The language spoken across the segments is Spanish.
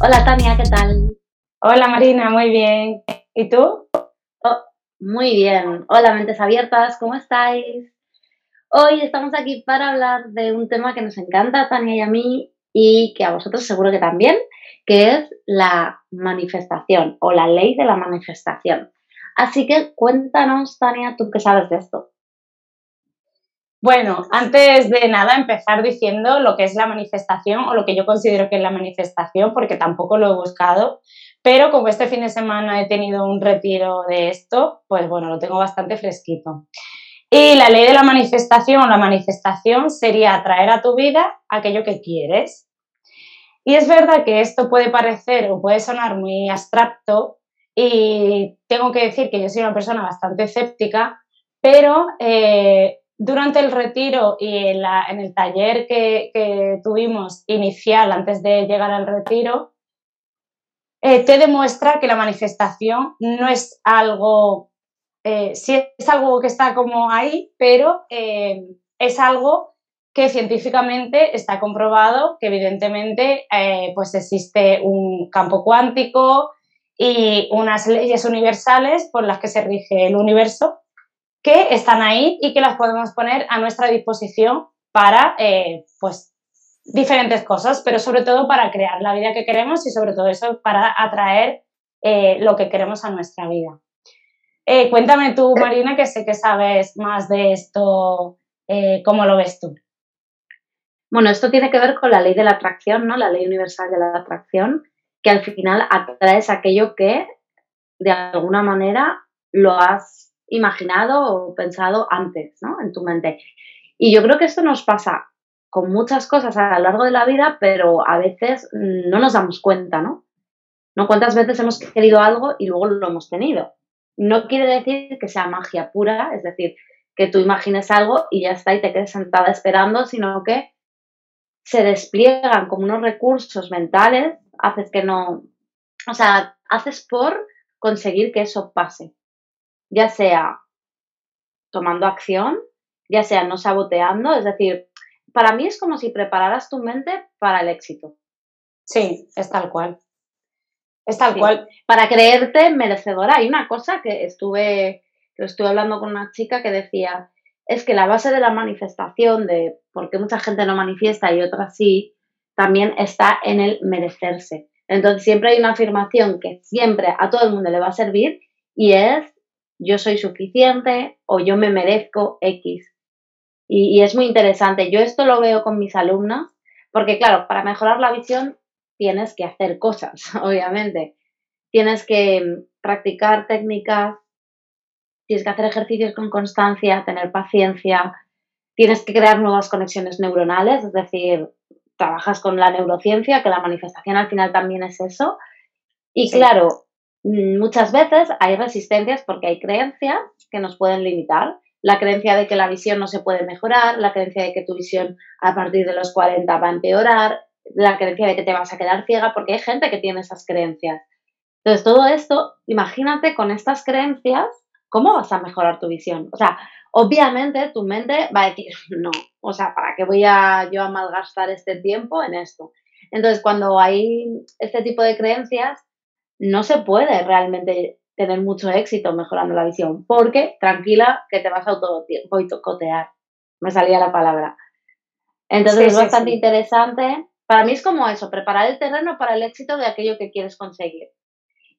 Hola Tania, ¿qué tal? Hola Marina, muy bien. ¿Y tú? Oh, muy bien. Hola mentes abiertas, ¿cómo estáis? Hoy estamos aquí para hablar de un tema que nos encanta a Tania y a mí y que a vosotros seguro que también, que es la manifestación o la ley de la manifestación. Así que cuéntanos, Tania, tú qué sabes de esto. Bueno, antes de nada empezar diciendo lo que es la manifestación o lo que yo considero que es la manifestación, porque tampoco lo he buscado, pero como este fin de semana he tenido un retiro de esto, pues bueno, lo tengo bastante fresquito. Y la ley de la manifestación o la manifestación sería atraer a tu vida aquello que quieres. Y es verdad que esto puede parecer o puede sonar muy abstracto y tengo que decir que yo soy una persona bastante escéptica, pero eh, durante el retiro y en, el taller que, tuvimos inicial antes de llegar al retiro, eh, te demuestra que la manifestación no es algo, eh, sí es algo que está como ahí, pero eh, es algo que científicamente está comprobado que evidentemente pues existe un campo cuántico y unas leyes universales por las que se rige el universo que están ahí y que las podemos poner a nuestra disposición para, eh, pues, diferentes cosas, pero sobre todo para crear la vida que queremos y sobre todo eso para atraer eh, lo que queremos a nuestra vida. Eh, cuéntame tú, Marina, que sé que sabes más de esto, ¿cómo lo ves tú? Bueno, esto tiene que ver con la ley de la atracción, ¿no? La ley universal de la atracción, que al final atraes aquello que de alguna manera lo has imaginado o pensado antes, ¿no? En tu mente. Y yo creo que esto nos pasa con muchas cosas a lo largo de la vida, pero a veces no nos damos cuenta, ¿no? ¿No? ¿Cuántas veces hemos querido algo y luego lo hemos tenido? No quiere decir que sea magia pura, es decir, que tú imagines algo y ya está y te quedes sentada esperando, sino que se despliegan como unos recursos mentales, haces que no, o sea, haces por conseguir que eso pase ya sea tomando acción, ya sea no saboteando, es decir, para mí es como si prepararas tu mente para el éxito. Sí, es tal cual. Es tal cual. Para creerte merecedora. Hay una cosa que estuve, que estuve hablando con una chica que decía, es que la base de la manifestación, de por qué mucha gente no manifiesta y otras sí, también está en el merecerse. Entonces siempre hay una afirmación que siempre a todo el mundo le va a servir y es yo soy suficiente o yo me merezco X. Y, es muy interesante. Yo esto lo veo con mis alumnos, porque claro, para mejorar la visión tienes que hacer cosas, obviamente. Tienes que mm, practicar técnicas, tienes que hacer ejercicios con constancia, tener paciencia, tienes que crear nuevas conexiones neuronales, es decir, trabajas con la neurociencia, que la manifestación al final también es eso. Y claro, muchas veces hay resistencias porque hay creencias que nos pueden limitar. La creencia de que la visión no se puede mejorar, la creencia de que tu visión a partir de los 40 va a empeorar, la creencia de que te vas a quedar ciega, porque hay gente que tiene esas creencias. Entonces, todo esto, imagínate con estas creencias, ¿cómo vas a mejorar tu visión? O sea, obviamente tu mente va a decir, no, o sea, ¿para qué voy a yo a malgastar este tiempo en esto? Entonces, cuando hay este tipo de creencias, no se puede realmente tener mucho éxito mejorando la visión, porque tranquila que te vas a autocotear. Me salía la palabra. Entonces es bastante interesante. Para mí es como eso, preparar el terreno para el éxito de aquello que quieres conseguir.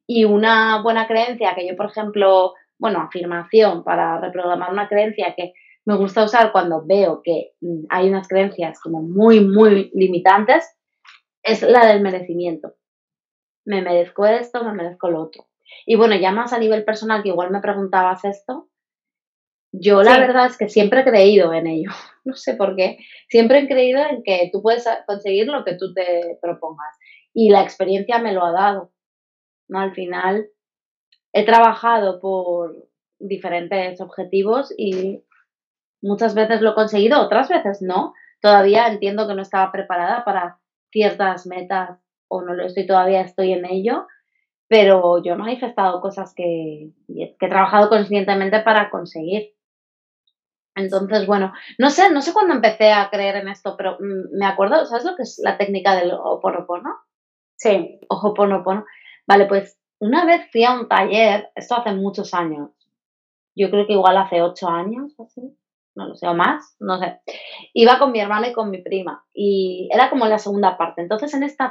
Y una buena creencia que yo, por ejemplo, bueno, afirmación para reprogramar una creencia que me gusta usar cuando veo que hay unas creencias como muy, muy limitantes, es la del merecimiento me merezco esto, me merezco lo otro. Y bueno, ya más a nivel personal, que igual me preguntabas esto, yo la verdad es que siempre he creído en ello, no sé por qué, siempre he creído en que tú puedes conseguir lo que tú te propongas. y la experiencia me lo ha dado. ¿no? Al final he trabajado por diferentes objetivos y muchas veces lo he conseguido, otras veces no. Todavía entiendo que no estaba preparada para ciertas metas o no lo estoy todavía, estoy en ello, pero yo he manifestado cosas que, que he trabajado conscientemente para conseguir. Entonces, bueno, no sé, no sé cuándo empecé a creer en esto, pero mm, me acuerdo, ¿sabes lo que es la técnica del oponopono? Sí. Oponopono. Vale, pues una vez fui a un taller, esto hace muchos años, yo creo que igual hace ocho años o así, no lo sé, o más, no sé. Iba con mi hermana y con mi prima y era como la segunda parte. Entonces en este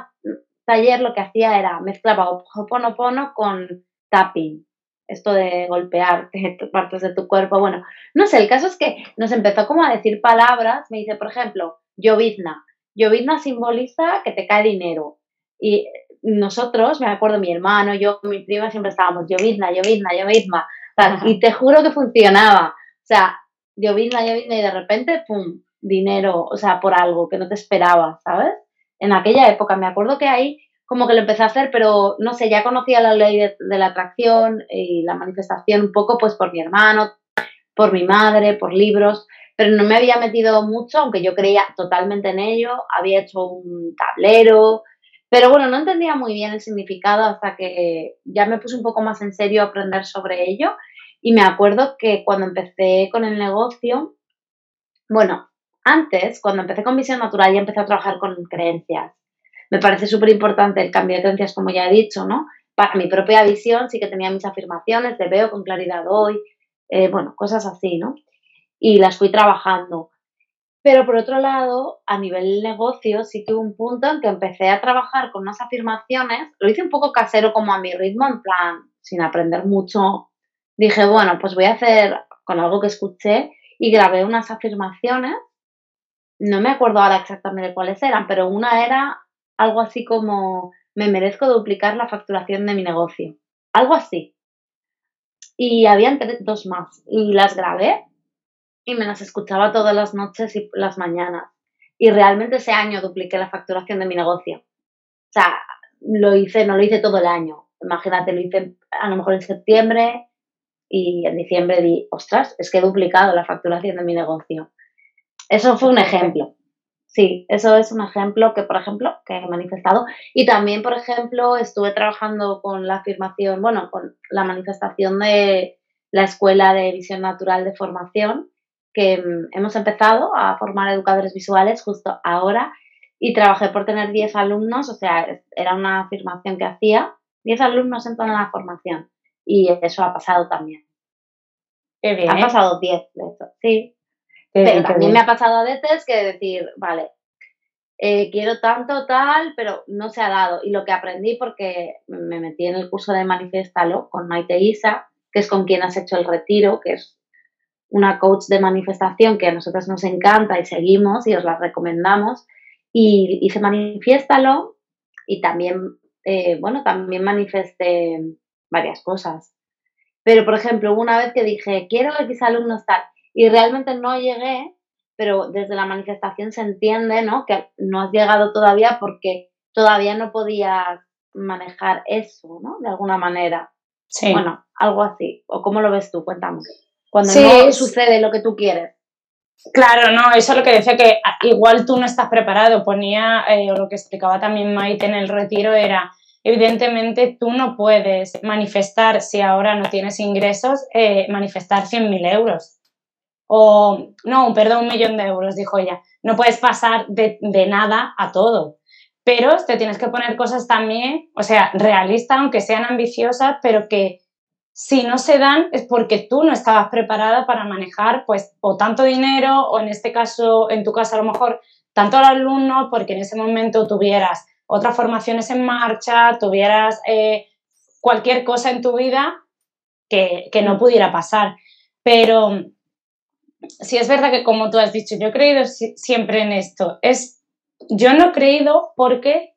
taller lo que hacía era mezclaba Oponopono con tapping esto de golpear partes de tu cuerpo. Bueno, no sé, el caso es que nos empezó como a decir palabras. Me dice, por ejemplo, llovizna. Llovizna simboliza que te cae dinero. Y nosotros, me acuerdo, mi hermano, yo, mi prima, siempre estábamos llovizna, llovizna, llovizna. y te juro que funcionaba. O sea, llovizna, llovizna y de repente, pum, dinero, o sea, por algo que no te esperabas, ¿sabes? En aquella época, me acuerdo que ahí como que lo empecé a hacer, pero no sé, ya conocía la ley de, la atracción y la manifestación un poco pues por mi hermano, por mi madre, por libros, pero no me había metido mucho, aunque yo creía totalmente en ello, había hecho un tablero, pero bueno, no entendía muy bien el significado hasta que ya me puse un poco más en serio a aprender sobre ello. Y me acuerdo que cuando empecé con el negocio, bueno, antes, cuando empecé con Visión Natural, ya empecé a trabajar con creencias me parece súper importante el cambio de creencias, como ya he dicho, ¿no? Para mi propia visión sí que tenía mis afirmaciones de veo con claridad hoy, eh, bueno, cosas así, ¿no? Y las fui trabajando. Pero por otro lado, a nivel negocio, sí que hubo un punto en que empecé a trabajar con unas afirmaciones, lo hice un poco casero como a mi ritmo, en plan, sin aprender mucho. Dije, bueno, pues voy a hacer con algo que escuché y grabé unas afirmaciones. No me acuerdo ahora exactamente cuáles eran, pero una era algo así como me merezco duplicar la facturación de mi negocio. Algo así. Y habían dos más. Y las grabé y me las escuchaba todas las noches y las mañanas. Y realmente ese año dupliqué la facturación de mi negocio. O sea, lo hice, no lo hice todo el año. Imagínate, lo hice a lo mejor en septiembre y en diciembre di, ostras, es que he duplicado la facturación de mi negocio. Eso fue un ejemplo. Sí, eso es un ejemplo que, por ejemplo, que he manifestado. Y también, por ejemplo, estuve trabajando con la afirmación, bueno, con la manifestación de la Escuela de Visión Natural de Formación, que mm, hemos empezado a formar educadores visuales justo ahora y trabajé por tener 10 alumnos, o sea, era una afirmación que hacía, 10 alumnos entran a la formación y eso ha pasado también. Qué bien. Ha pasado 10 de hecho, sí. Pero también me ha pasado a veces que decir, vale, eh, quiero tanto, tal, pero no se ha dado. Y lo que aprendí, porque me metí en el curso de Manifestalo con Maite Isa, que es con quien has hecho el retiro, que es una coach de manifestación que a nosotros nos encanta y seguimos y os la recomendamos. Y hice Manifiéstalo y también, eh, bueno, también manifesté varias cosas. Pero, por ejemplo, una vez que dije, quiero X alumnos tal, y realmente no llegué, pero desde la manifestación se entiende, ¿no? Que no has llegado todavía porque todavía no podías manejar eso, ¿no? De alguna manera. Sí. Bueno, algo así. ¿O cómo lo ves tú? Cuéntame. Cuando no sucede lo que tú quieres. Claro, no, eso es lo que decía que igual tú no estás preparado. Ponía, eh, o lo que explicaba también Maite en el retiro era, evidentemente tú no puedes manifestar, si ahora no tienes ingresos, eh, manifestar 100.000 euros o, no, perdón, un millón de euros, dijo ella. No puedes pasar de, nada a todo. Pero te tienes que poner cosas también, o sea, realistas, aunque sean ambiciosas, pero que si no se dan es porque tú no estabas preparada para manejar, pues, o tanto dinero, o en este caso, en tu caso, a lo mejor, tanto al alumno, porque en ese momento tuvieras otras formaciones en marcha, tuvieras eh, cualquier cosa en tu vida que, que no pudiera pasar. Pero sí es verdad que como tú has dicho, yo he creído siempre en esto. Es, yo no he creído porque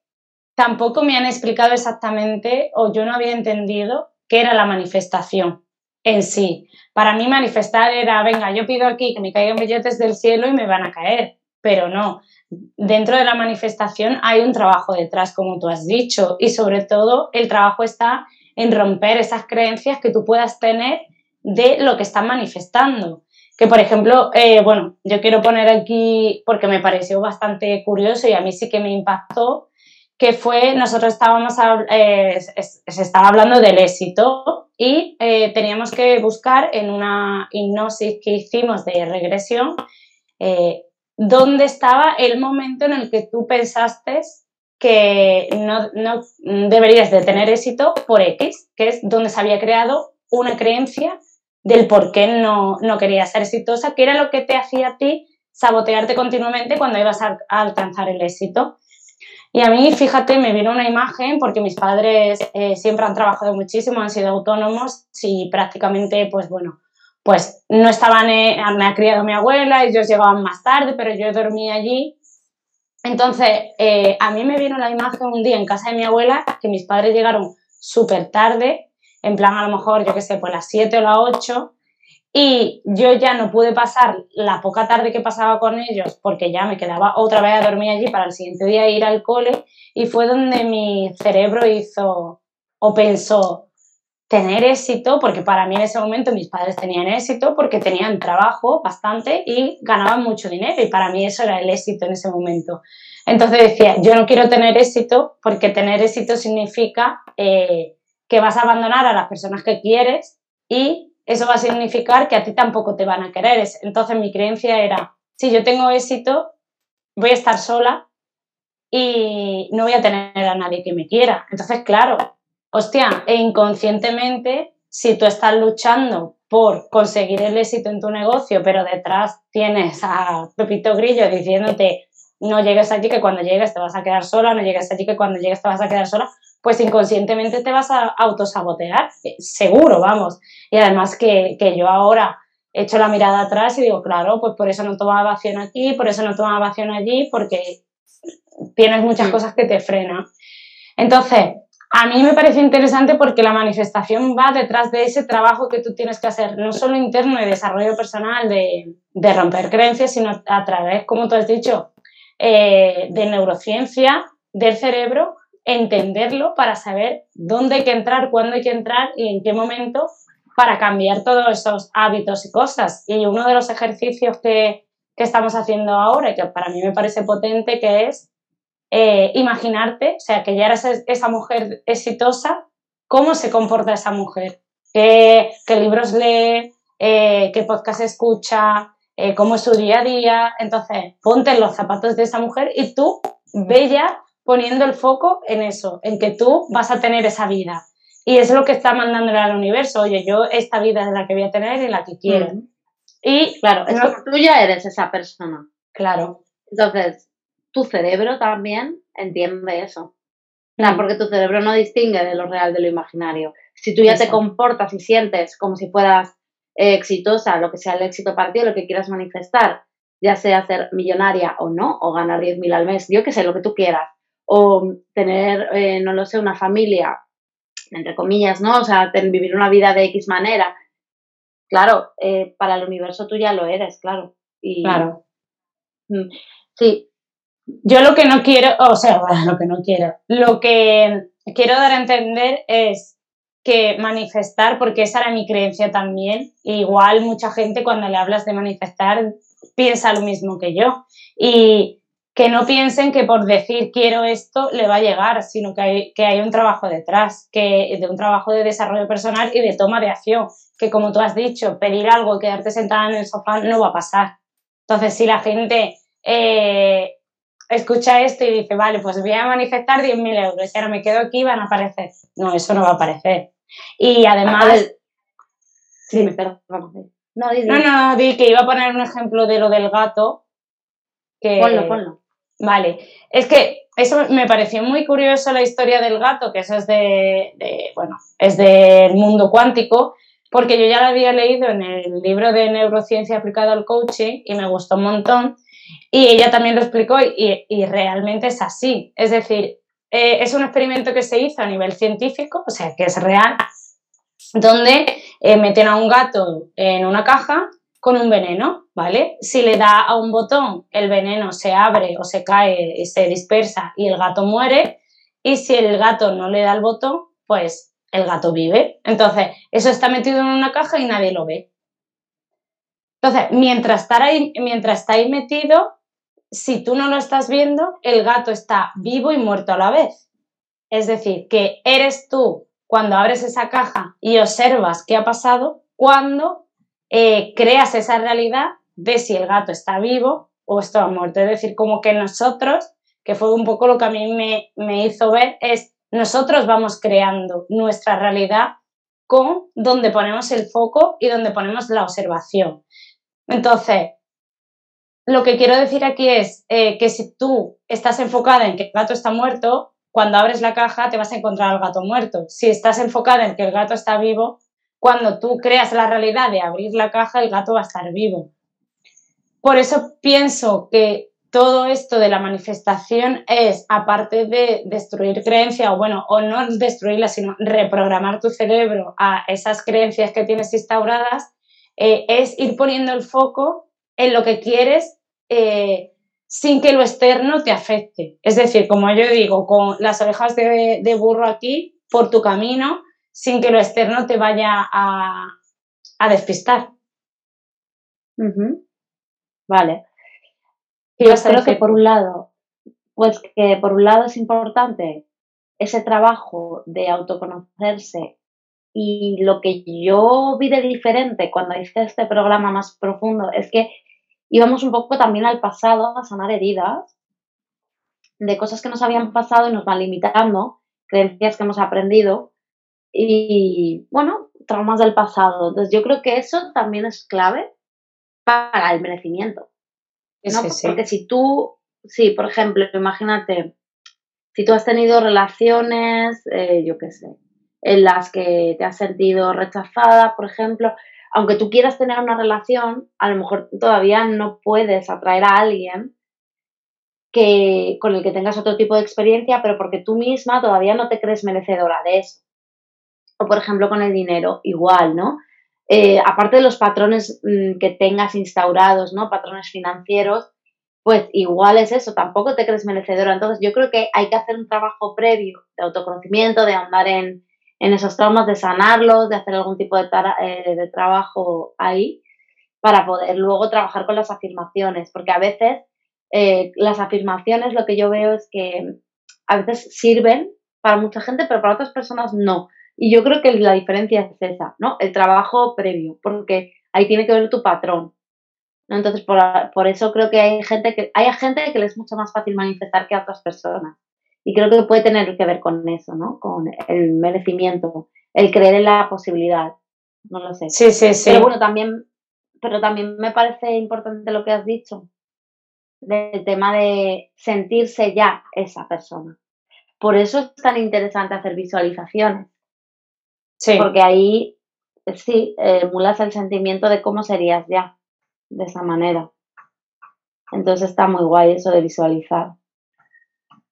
tampoco me han explicado exactamente o yo no había entendido qué era la manifestación en sí. Para mí manifestar era, venga, yo pido aquí que me caigan billetes del cielo y me van a caer. pero no. Dentro de la manifestación hay un trabajo detrás, como tú has dicho, y sobre todo el trabajo está en romper esas creencias que tú puedas tener de lo que estás manifestando. Que, por ejemplo, eh, bueno, yo quiero poner aquí, porque me pareció bastante curioso y a mí sí que me impactó, que fue, nosotros estábamos, eh, se estaba hablando del éxito y eh, teníamos que buscar en una hipnosis que hicimos de regresión dónde estaba el momento en el que tú pensaste que no, no, deberías de tener éxito por X, que es donde se había creado una creencia del por qué no, no querías ser exitosa, que era lo que te hacía a ti sabotearte continuamente cuando ibas a, alcanzar el éxito. Y a mí, fíjate, me vino una imagen porque mis padres eh, siempre han trabajado muchísimo, han sido autónomos y prácticamente, pues bueno, pues no estaban, eh, me ha criado mi abuela, ellos llegaban más tarde, pero yo dormía allí. Entonces, eh, a mí me vino la imagen un día en casa de mi abuela que mis padres llegaron súper tarde, en plan a lo mejor, yo qué sé, pues las 7 o las 8, y yo ya no pude pasar la poca tarde que pasaba con ellos porque ya me quedaba otra vez a dormir allí para el siguiente día ir al cole y fue donde mi cerebro hizo o pensó, tener éxito, porque para mí en ese momento mis padres tenían éxito porque tenían trabajo bastante y ganaban mucho dinero y para mí eso era el éxito en ese momento. Entonces decía, yo no quiero tener éxito porque tener éxito significa eh, que vas a abandonar a las personas que quieres y eso va a significar que a ti tampoco te van a querer. Entonces mi creencia era, si yo tengo éxito, voy a estar sola y no voy a tener a nadie que me quiera. Entonces, claro, hostia, e inconscientemente, si tú estás luchando por conseguir el éxito en tu negocio, pero detrás tienes a Pepito Grillo diciéndote no llegues allí que cuando llegues te vas a quedar sola, no llegues allí que cuando llegues te vas a quedar sola, pues inconscientemente te vas a autosabotear, eh, seguro, vamos. Y además que, que yo ahora echo la mirada atrás y digo, claro, pues por eso no tomaba acción aquí, por eso no tomaba acción allí, porque tienes muchas cosas que te frenan. Entonces, a mí me parece interesante porque la manifestación va detrás de ese trabajo que tú tienes que hacer, no solo interno de desarrollo personal, de, romper creencias, sino a través, como tú has dicho, eh, de neurociencia del cerebro, entenderlo para saber dónde hay que entrar, cuándo hay que entrar y en qué momento para cambiar todos esos hábitos y cosas. Y uno de los ejercicios que, que estamos haciendo ahora y que para mí me parece potente, que es eh, imaginarte, o sea, que ya eres esa mujer exitosa, ¿cómo se comporta esa mujer? ¿Qué, libros lee? Eh, ¿Qué podcast escucha? Eh, ¿Cómo es su día a día? Entonces, ponte en los zapatos de esa mujer y tú ya poniendo el foco en eso, en que tú vas a tener esa vida. Y es lo que está mandándole al universo. Oye, yo esta vida es la que voy a tener y la que quiero. Mm. Y claro, es tú ya eres esa persona. Claro. Entonces, tu cerebro también entiende eso. Mm. porque tu cerebro no distingue de lo real de lo imaginario. Si tú ya te comportas y sientes como si fueras eh, exitosa, lo que sea el éxito para ti, lo que quieras manifestar, ya sea ser millonaria o no, o ganar 10.000 al mes, yo que sé, lo que tú quieras, o tener, eh, no lo sé, una familia, entre comillas, ¿no? O sea, vivir una vida de X manera. Claro, eh, para el universo tú ya lo eres, claro. Y, claro. Mm, sí, yo lo que no quiero, o sea, lo que no quiero, lo que quiero dar a entender es que manifestar, porque esa era mi creencia también, igual mucha gente cuando le hablas de manifestar piensa lo mismo que yo. Y que no piensen que por decir quiero esto le va a llegar, sino que hay, que hay un trabajo detrás, que de un trabajo de desarrollo personal y de toma de acción, que como tú has dicho, pedir algo, quedarte sentada en el sofá no va a pasar. Entonces, si la gente eh, escucha esto y dice, vale, pues voy a manifestar 10.000 euros y ahora me quedo aquí van a aparecer. No, eso no va a aparecer. Y además... Sí, perdón. No, no, no, di que iba a poner un ejemplo de lo del gato. Que... Ponlo, ponlo. Vale, es que eso me pareció muy curioso la historia del gato, que eso es de, de bueno, es del mundo cuántico, porque yo ya lo había leído en el libro de neurociencia aplicada al coaching y me gustó un montón. Y ella también lo explicó y, realmente es así. Es decir, eh, es un experimento que se hizo a nivel científico, o sea, que es real, donde eh, meten a un gato en una caja con un veneno, ¿vale? Si le da a un botón, el veneno se abre o se cae y se dispersa y el gato muere. Y si el gato no le da el botón, pues el gato vive. Entonces, eso está metido en una caja y nadie lo ve. Entonces, mientras está ahí, metido, si tú no lo estás viendo, el gato está vivo y muerto a la vez. Es decir, que eres tú cuando abres esa caja y observas qué ha pasado, cuando eh, creas esa realidad de si el gato está vivo o está muerto. Es decir, como que nosotros, que fue un poco lo que a mí me, me hizo ver, es nosotros vamos creando nuestra realidad con donde ponemos el foco y donde ponemos la observación. Entonces, lo que quiero decir aquí es eh, que si tú estás enfocada en que el gato está muerto, cuando abres la caja te vas a encontrar al gato muerto. Si estás enfocada en que el gato está vivo, cuando tú creas la realidad de abrir la caja, el gato va a estar vivo. Por eso pienso que todo esto de la manifestación es, aparte de destruir creencias, o bueno, o no destruirla, sino reprogramar tu cerebro a esas creencias que tienes instauradas, eh, es ir poniendo el foco en lo que quieres eh, sin que lo externo te afecte. Es decir, como yo digo, con las orejas de burro aquí, por tu camino, sin que lo externo te vaya a, despistar. Vale. Yo creo que por un lado, pues que por un lado es importante ese trabajo de autoconocerse y lo que yo vi de diferente cuando hice este programa más profundo es que íbamos un poco también al pasado a sanar heridas de cosas que nos habían pasado y nos van limitando, creencias que hemos aprendido y, bueno, traumas del pasado. Entonces, yo creo que eso también es clave para el merecimiento. ¿no? Porque si tú, sí, por ejemplo, imagínate, si tú has tenido relaciones, eh, yo qué sé, en las que te has sentido rechazada, por ejemplo, aunque tú quieras tener una relación, a lo mejor todavía no puedes atraer a alguien que, con el que tengas otro tipo de experiencia, pero porque tú misma todavía no te crees merecedora de eso por ejemplo con el dinero, igual, ¿no? Eh, aparte de los patrones mm, que tengas instaurados, ¿no? Patrones financieros, pues igual es eso, tampoco te crees merecedora. Entonces yo creo que hay que hacer un trabajo previo de autoconocimiento, de andar en, esos traumas, de sanarlos, de hacer algún tipo de, eh, de trabajo ahí para poder luego trabajar con las afirmaciones, porque a veces eh, las afirmaciones lo que yo veo es que a veces sirven para mucha gente, pero para otras personas no. Y yo creo que la diferencia es esa, ¿no? El trabajo previo, porque ahí tiene que ver tu patrón. Entonces, por, eso creo que hay gente que hay gente que le es mucho más fácil manifestar que a otras personas. Y creo que puede tener que ver con eso, ¿no? Con el merecimiento, el creer en la posibilidad. No lo sé. Sí, sí, sí. Pero bueno, también, pero también me parece importante lo que has dicho, del tema de sentirse ya esa persona. Por eso es tan interesante hacer visualizaciones, porque ahí sí, emulas el sentimiento de cómo serías ya, de esa manera. Entonces está muy guay eso de visualizar.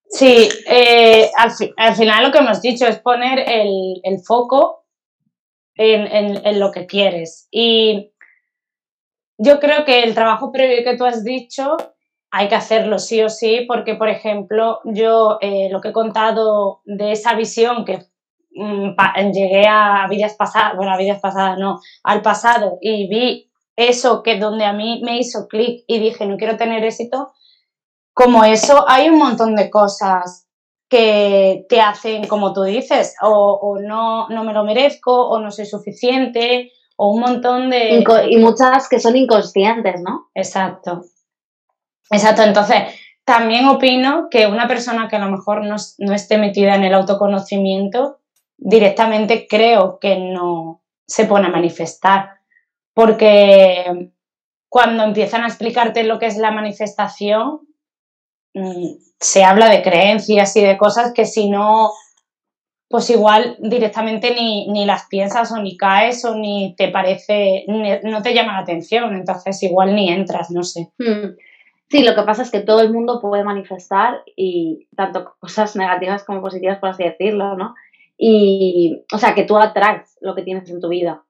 Sí, eh, al, final lo que hemos dicho es poner el, foco en, en, lo que quieres. Y yo creo que el trabajo previo que tú has dicho hay que hacerlo sí o sí, porque, por ejemplo, yo eh, lo que he contado de esa visión que llegué a vidas pasadas, bueno, a vidas pasadas no, al pasado y vi eso que donde a mí me hizo clic y dije, no quiero tener éxito, como eso hay un montón de cosas que te hacen, como tú dices, o, no, no me lo merezco, o no soy suficiente, o un montón de... Y muchas que son inconscientes, ¿no? Exacto. Exacto, entonces también opino que una persona que a lo mejor no, no esté metida en el autoconocimiento directamente creo que no se pone a manifestar, porque cuando empiezan a explicarte lo que es la manifestación, mm, se habla de creencias y de cosas que si no, pues igual directamente ni, ni las piensas o ni caes o ni te parece, no te llama la atención, entonces igual ni entras, no sé. Hmm. Sí, lo que pasa es que todo el mundo puede manifestar y tanto cosas negativas como positivas, por así decirlo, ¿no? Y, o sea, que tú atraes lo que tienes en tu vida.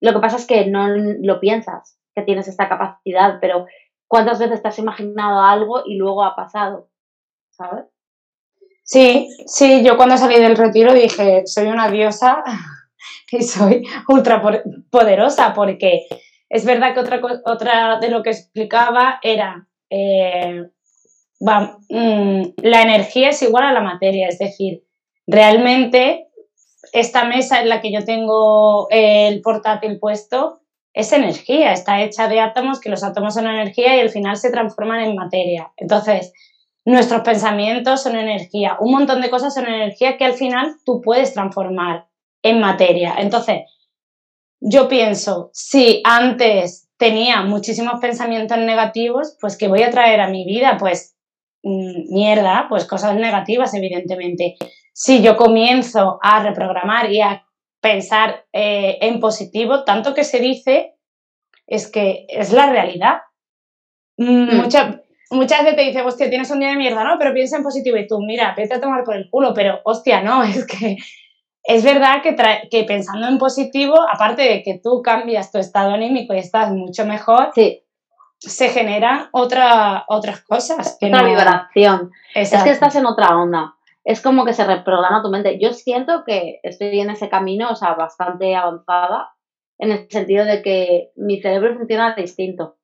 Lo que pasa es que no lo piensas, que tienes esta capacidad, pero ¿cuántas veces te has imaginado algo y luego ha pasado? ¿Sabes? Sí, sí, yo cuando salí del retiro dije, soy una diosa y soy ultra poderosa porque es verdad que otra, otra de lo que explicaba era, eh, mm, la energía es igual a la materia, es decir, realmente esta mesa en la que yo tengo el portátil puesto es energía, está hecha de átomos, que los átomos son energía y al final se transforman en materia. Entonces, nuestros pensamientos son energía, un montón de cosas son energía que al final tú puedes transformar en materia. Entonces, yo pienso, si antes tenía muchísimos pensamientos negativos, pues que voy a traer a mi vida, pues mm, mierda, pues cosas negativas, evidentemente. Si yo comienzo a reprogramar y a pensar eh, en positivo, tanto que se dice, es que es la realidad. Mm, muchas veces te dicen, hostia, tienes un día de mierda, ¿no? Pero piensa en positivo y tú, mira, vete a tomar por el culo, pero hostia, no, es que es verdad que, que, pensando en positivo, aparte de que tú cambias tu estado anímico y estás mucho mejor, sí. se generan otra, otras cosas. Que otra vibración. Es que estás en otra onda. Es como que se reprograma tu mente. Yo siento que estoy en ese camino, o sea, bastante avanzada, en el sentido de que mi cerebro funciona distinto.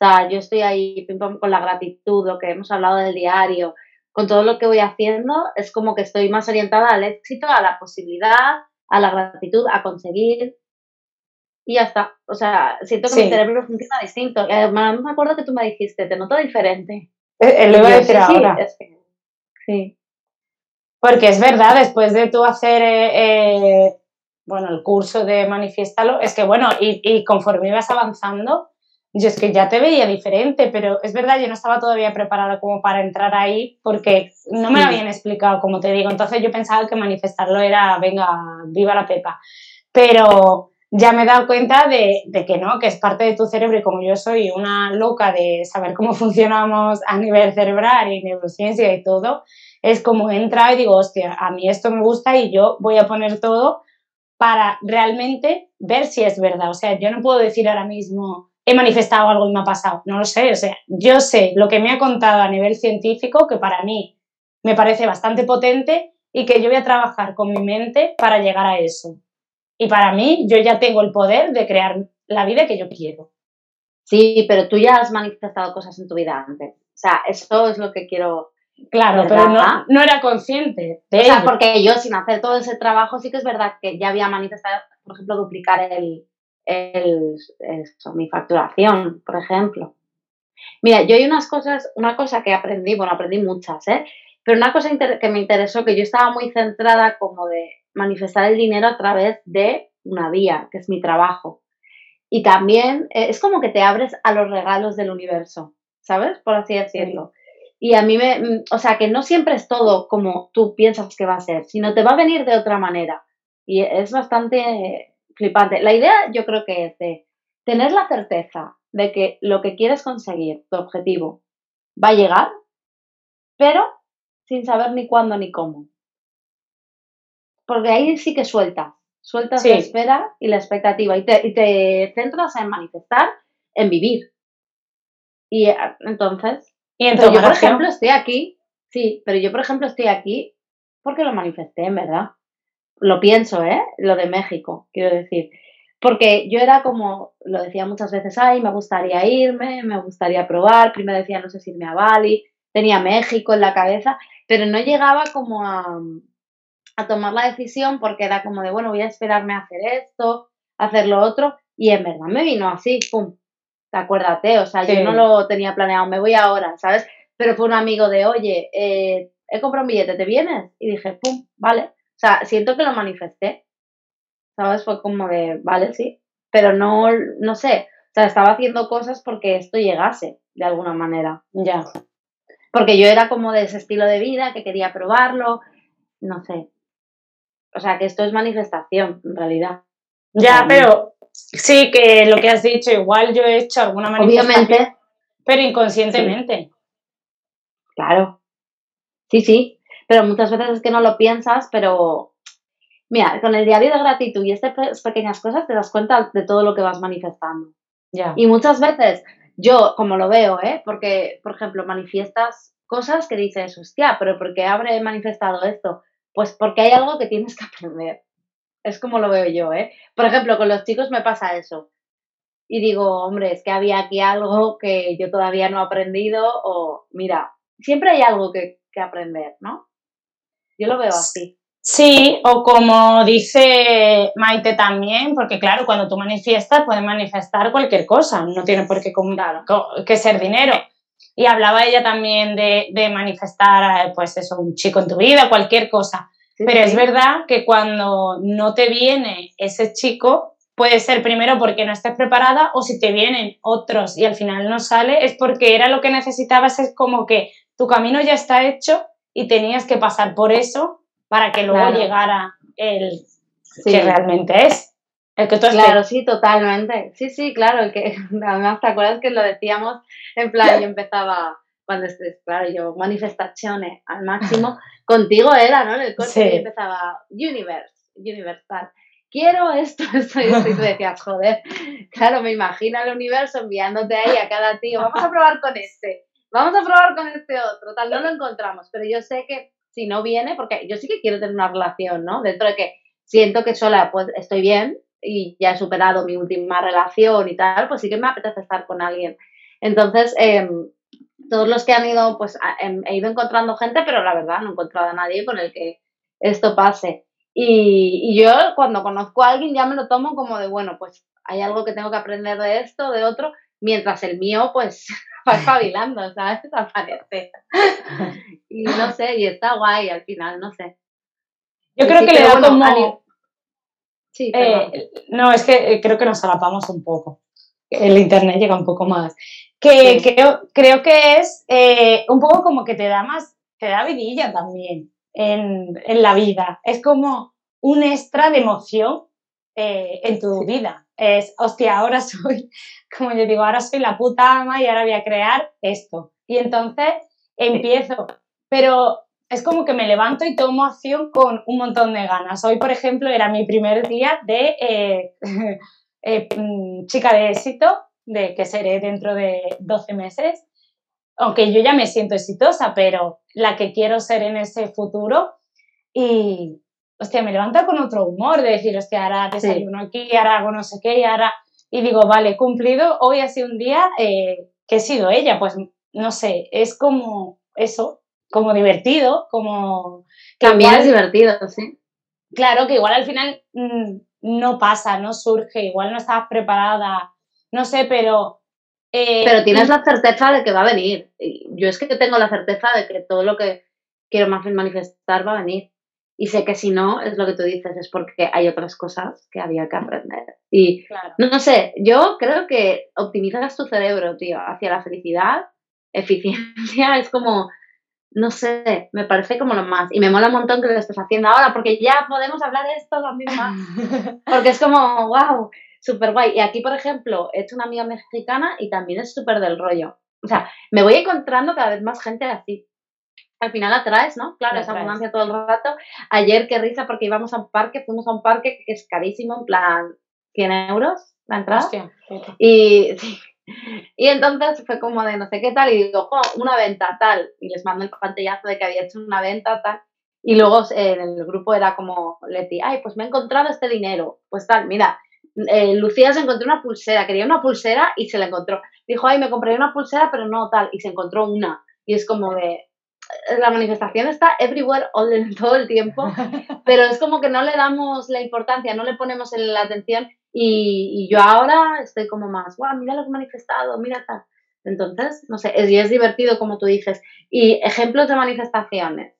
O sea, yo estoy ahí con la gratitud, lo que hemos hablado del diario, con todo lo que voy haciendo, es como que estoy más orientada al éxito, a la posibilidad, a la gratitud, a conseguir. Y ya está. O sea, siento que mi cerebro funciona distinto. Además, me acuerdo que tú me dijiste, te noto diferente. Eh, eh, lo iba a decir ahora. Sí, Porque es verdad, después de tú hacer eh, bueno, el curso de Manifiéstalo, es que bueno, y, y conforme ibas avanzando, yo es que ya te veía diferente, pero es verdad, yo no estaba todavía preparada como para entrar ahí porque no me lo habían explicado, como te digo. Entonces yo pensaba que manifestarlo era, venga, viva la pepa. Pero ya me he dado cuenta de, de, que no, que es parte de tu cerebro y como yo soy una loca de saber cómo funcionamos a nivel cerebral y neurociencia y todo, es como entra y digo, hostia, a mí esto me gusta y yo voy a poner todo para realmente ver si es verdad. O sea, yo no puedo decir ahora mismo, he manifestado algo y me ha pasado. No lo sé, o sea, yo sé lo que me ha contado a nivel científico, que para mí me parece bastante potente y que yo voy a trabajar con mi mente para llegar a eso. Y para mí, yo ya tengo el poder de crear la vida que yo quiero. Sí, pero tú ya has manifestado cosas en tu vida antes. O sea, eso es lo que quiero. Claro, pero no, no, era consciente. o sea, porque yo sin hacer todo ese trabajo sí que es verdad que ya había manifestado, por ejemplo, duplicar el, el, mi facturación, por ejemplo. Mira, yo hay unas cosas, una cosa que aprendí, bueno, aprendí muchas, ¿eh? Pero una cosa que me interesó, que yo estaba muy centrada como de manifestar el dinero a través de una vía, que es mi trabajo. Y también eh, es como que te abres a los regalos del universo, ¿sabes? Por así decirlo. Y a mí me, mm, o sea, que no siempre es todo como tú piensas que va a ser, sino te va a venir de otra manera. Y es bastante flipante. La idea yo creo que es de tener la certeza de que lo que quieres conseguir, tu objetivo, va a llegar, pero sin saber ni cuándo ni cómo. Porque ahí sí que sueltas, sueltas la espera y la expectativa y te, centras en manifestar, en vivir. Y eh, entonces, y yo por ejemplo estoy aquí, sí, pero yo por ejemplo estoy aquí porque lo manifesté, en verdad lo pienso, ¿eh? Lo de México, quiero decir. Porque yo era como, lo decía muchas veces, ay, me gustaría irme, me gustaría probar. Primero decía, no sé si irme a Bali, tenía México en la cabeza, pero no llegaba como a, a tomar la decisión porque era como de, bueno, voy a esperarme a hacer esto, a hacer lo otro. Y en verdad me vino así, pum, acuérdate, o sea, yo no lo tenía planeado, me voy ahora, ¿sabes? Pero fue un amigo de, oye, eh, he comprado un billete, ¿te vienes? Y dije, pum, vale. O sea, siento que lo manifesté. ¿Sabes? Fue como de, vale, sí. Pero no, no sé. O sea, estaba haciendo cosas porque esto llegase, de alguna manera. Ya. Porque yo era como de ese estilo de vida, que quería probarlo. No sé. O sea, que esto es manifestación, en realidad. Ya, pero sí que lo que has dicho, igual yo he hecho alguna manifestación. Obviamente. Pero inconscientemente. Claro. Sí, sí pero muchas veces es que no lo piensas, pero mira, con el diario de gratitud y estas pequeñas cosas te das cuenta de todo lo que vas manifestando. Y muchas veces yo, como lo veo, ¿eh? Porque, por ejemplo, manifiestas cosas que dices, hostia, pero ¿por qué habré manifestado esto? Pues porque hay algo que tienes que aprender. Es como lo veo yo, ¿eh? Por ejemplo, con los chicos me pasa eso. Y digo, hombre, es que había aquí algo que yo todavía no he aprendido o, mira, siempre hay algo que, que aprender, ¿no? Yo lo veo así. Sí, o como dice Maite también, porque claro, cuando tú manifiestas, puedes manifestar cualquier cosa, no tiene por qué que ser dinero. Y hablaba ella también de, manifestar, eh, pues eso, un chico en tu vida, cualquier cosa. Pero es verdad que cuando no te viene ese chico, puede ser primero porque no estés preparada o si te vienen otros y al final no sale, es porque era lo que necesitabas, es como que tu camino ya está hecho y tenías que pasar por eso para que luego llegara el que realmente es. El que tú claro, sí, totalmente. Sí, sí, claro, el que además te acuerdas que lo decíamos en plan, yo empezaba cuando estés, claro, yo manifestaciones al máximo, contigo era, ¿no? En el coche empezaba universe, universal. Quiero esto, esto y esto, y tú decías, joder, claro, me imagino el universo enviándote ahí a cada tío, vamos a probar con este, vamos a probar con este otro, tal, no lo encontramos, pero yo sé que si no viene, porque yo sí que quiero tener una relación, ¿no? Dentro de que siento que sola pues estoy bien y ya he superado mi última relación y tal, pues sí que me apetece estar con alguien. Entonces, em, todos los que han ido, pues em, he ido encontrando gente, pero la verdad no he encontrado a nadie con el que esto pase. Y, y, yo cuando conozco a alguien ya me lo tomo como de, bueno, pues hay algo que tengo que aprender de esto, de otro, mientras el mío, pues va espabilando, ¿sabes? Aparece. y no sé, y está guay al final, no sé. Yo creo que le da como... Sí, eh, no, es que eh, creo que nos alapamos un poco. El internet llega un poco más. Que creo, creo que es eh, un poco como que te da más, te da vidilla también en, en la vida. Es como un extra de emoción en tu vida. Es, hostia, ahora soy como yo digo, ahora soy la puta ama y ahora voy a crear esto. Y entonces empiezo, pero es como que me levanto y tomo acción con un montón de ganas. Hoy, por ejemplo, era mi primer día de eh, eh, mm, chica de éxito, de que seré dentro de 12 meses, aunque yo ya me siento exitosa, pero la que quiero ser en ese futuro. Y, hostia, me levanta con otro humor de decir, hostia, ahora desayuno aquí, ahora hago no sé qué, y ahora y digo, vale, cumplido, hoy ha sido un día eh, que he sido ella, pues no sé, es como eso, como divertido, como... También es divertido, sí. Claro, que igual al final mm, no pasa, no surge, igual no estabas preparada, no sé, pero... Eh, pero tienes la certeza de que va a venir. Yo es que tengo la certeza de que todo lo que quiero manifestar va a venir. Y sé que si no, es lo que tú dices, es porque hay otras cosas que había que aprender. Y no, sé, yo creo que optimizas tu cerebro, tío, hacia la felicidad, eficiencia, es como, no sé, me parece como lo más. Y me mola un montón que lo estés haciendo ahora, porque ya podemos hablar de esto lo mismo. Porque es como, wow, súper guay. Y aquí, por ejemplo, he hecho una amiga mexicana y también es súper del rollo. O sea, me voy encontrando cada vez más gente así al final atraes, ¿no? Claro, esa abundancia todo el rato. Ayer, qué risa, porque íbamos a un parque, fuimos a un parque que es carísimo, en plan 100 euros la entrada. y, y entonces fue como de no sé qué tal, y digo, una venta tal, y les mando el pantallazo de que había hecho una venta tal. Y luego en el grupo era como, Leti, ay, pues me he encontrado este dinero. Pues tal, mira, eh, Lucía se encontró una pulsera, quería una pulsera y se la encontró. Dijo, ay, me compré una pulsera, pero no tal, y se encontró una. Y es como de, la manifestación está everywhere all, todo el tiempo, pero es como que no le damos la importancia, no le ponemos la atención y, yo ahora estoy como más, wow, mira lo que he manifestado, mira tal. Entonces, no sé, es, y es divertido como tú dices. Y ejemplos de manifestaciones,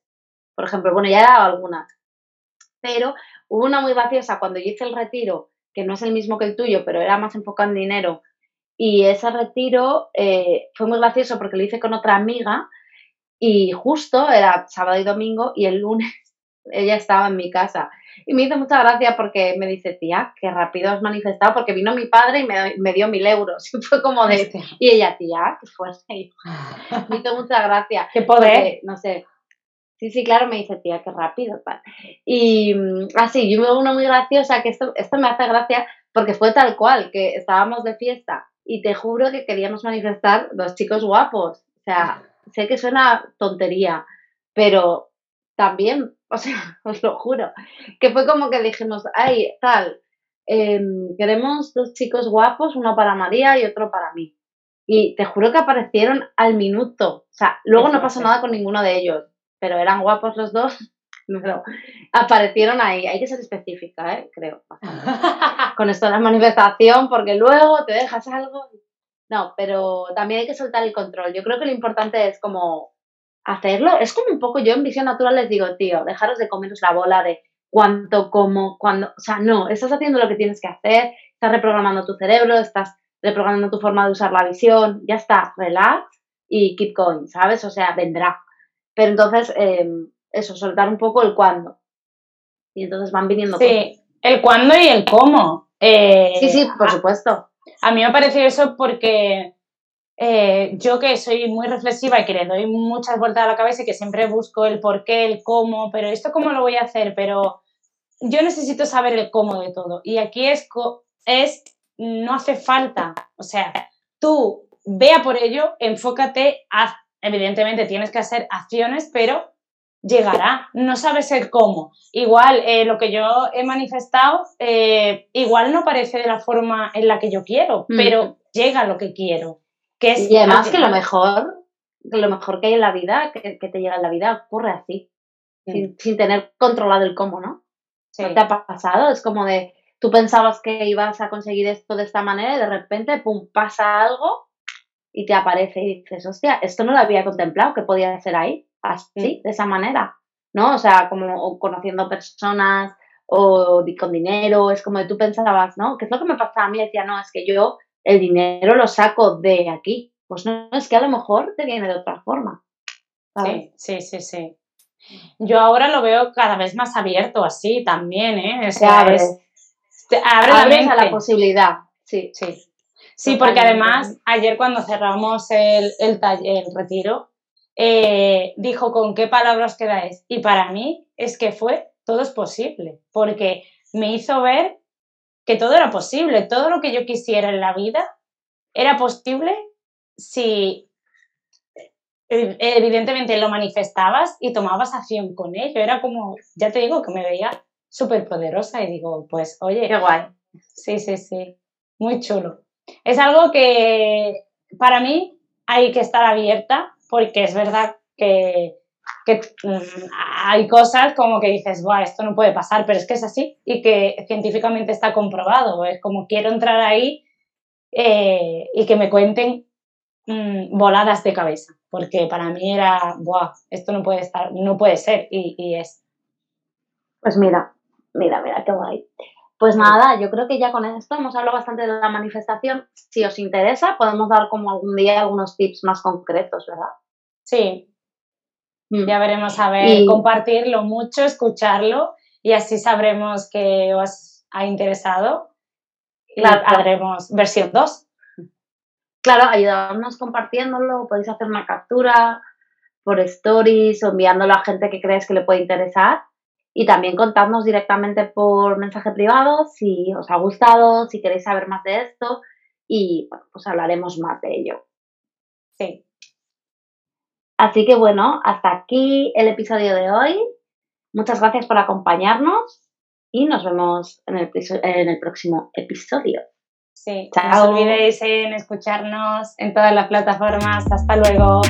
por ejemplo, bueno, ya he dado algunas, pero hubo una muy graciosa cuando yo hice el retiro, que no es el mismo que el tuyo, pero era más enfocado en dinero. Y ese retiro eh, fue muy gracioso porque lo hice con otra amiga y justo era sábado y domingo y el lunes ella estaba en mi casa. Y me hizo mucha gracia porque me dice, tía, qué rápido has manifestado, porque vino mi padre y me, me dio mil euros. Y fue como de... Y ella, tía, qué fuerte. me hizo mucha gracia. Qué poder. no sé. Sí, sí, claro, me dice, tía, qué rápido. Y así, mm, yo me veo una muy graciosa, que esto, esto me hace gracia porque fue tal cual, que estábamos de fiesta y te juro que queríamos manifestar dos chicos guapos. O sea, sé que suena tontería, pero también, o sea, os lo juro, que fue como que dijimos, ay, tal, em, queremos dos chicos guapos, uno para María y otro para mí. Y te juro que aparecieron al minuto. O sea, luego no pasó nada con ninguno de ellos, pero eran guapos los dos. Pero aparecieron ahí. Hay que ser específica, ¿eh? creo. con esto de la manifestación, porque luego te dejas algo. No, pero también hay que soltar el control. Yo creo que lo importante es como hacerlo. Es como un poco, yo en visión natural les digo, tío, dejaros de comeros la bola de cuánto, cómo, cuándo. O sea, no, estás haciendo lo que tienes que hacer, estás reprogramando tu cerebro, estás reprogramando tu forma de usar la visión, ya está, relax y keep going, ¿sabes? O sea, vendrá. Pero entonces, em, eso, soltar un poco el cuándo. Y entonces van viniendo. Sí, el cuándo y el cómo. Eh, sí, sí, por supuesto. A mí me parecido eso porque eh, yo que soy muy reflexiva y que le doy muchas vueltas a la cabeza y que siempre busco el por qué, el cómo, pero esto cómo lo voy a hacer, pero yo necesito saber el cómo de todo. Y aquí es, es no hace falta, o sea, tú vea por ello, enfócate, a, evidentemente tienes que hacer acciones, pero llegará, no sabes el cómo. Igual eh, lo que yo he manifestado, eh, igual no parece de la forma en la que yo quiero, mm. pero llega lo que quiero. Que es y además que lo mejor, lo mejor que hay en la vida, que, te llega en la vida, ocurre así, mm. sin, tener controlado el cómo, ¿no? ¿No te ha pasado? Es como de, tú pensabas que ibas a conseguir esto de esta manera y de repente, pum, pasa algo y te aparece y dices, hostia, esto no lo había contemplado, que podía ser ahí, así, de esa manera, ¿no? O sea, como conociendo personas o con dinero, es como tú pensabas, ¿no? ¿Qué es lo que me pasaba a mí? Decía, no, es que yo el dinero lo saco de aquí. Pues no, es que a lo mejor te viene de otra forma. Sí, sí, sí, sí. Yo ahora lo veo cada vez más abierto así también, ¿eh? O sea, abre la mente. a la posibilidad. Sí, sí. Sí, porque además ayer cuando cerramos el, el, el retiro, eh, dijo con qué palabras quedáis. Y para mí es que fue todo es posible, porque me hizo ver que todo era posible, todo lo que yo quisiera en la vida era posible si eh, evidentemente lo manifestabas y tomabas acción con ello. Era como, ya te digo, que me veía súper poderosa y digo, pues oye, qué guay. Sí, sí, sí, muy chulo. Es algo que para mí hay que estar abierta porque es verdad que, mm, hay cosas como que dices, Buah, esto no puede pasar, pero es que es así y que científicamente está comprobado. Es como quiero entrar ahí eh, y que me cuenten mm, voladas de cabeza, porque para mí era, Buah, esto no puede estar, no puede ser y, y es. Pues mira, Mira, mira, qué guay. Pues nada, yo creo que ya con esto hemos hablado bastante de la manifestación. Si os interesa, podemos dar como algún día algunos tips más concretos, ¿verdad? Sí. Mm. Ya veremos a ver, compartirlo mucho, escucharlo y así sabremos que os ha interesado y haremos versión 2. Claro, ayudarnos compartiéndolo, podéis hacer una captura por stories o enviándolo a gente que crees que le puede interesar y también contadnos directamente por mensaje privado si os ha gustado, si queréis saber más de esto y bueno, pues hablaremos más de ello. Sí. Así que bueno, hasta aquí el episodio de hoy. Muchas gracias por acompañarnos y nos vemos en el, en el próximo episodio. Sí, no os olvidéis en escucharnos en todas las plataformas. Hasta luego.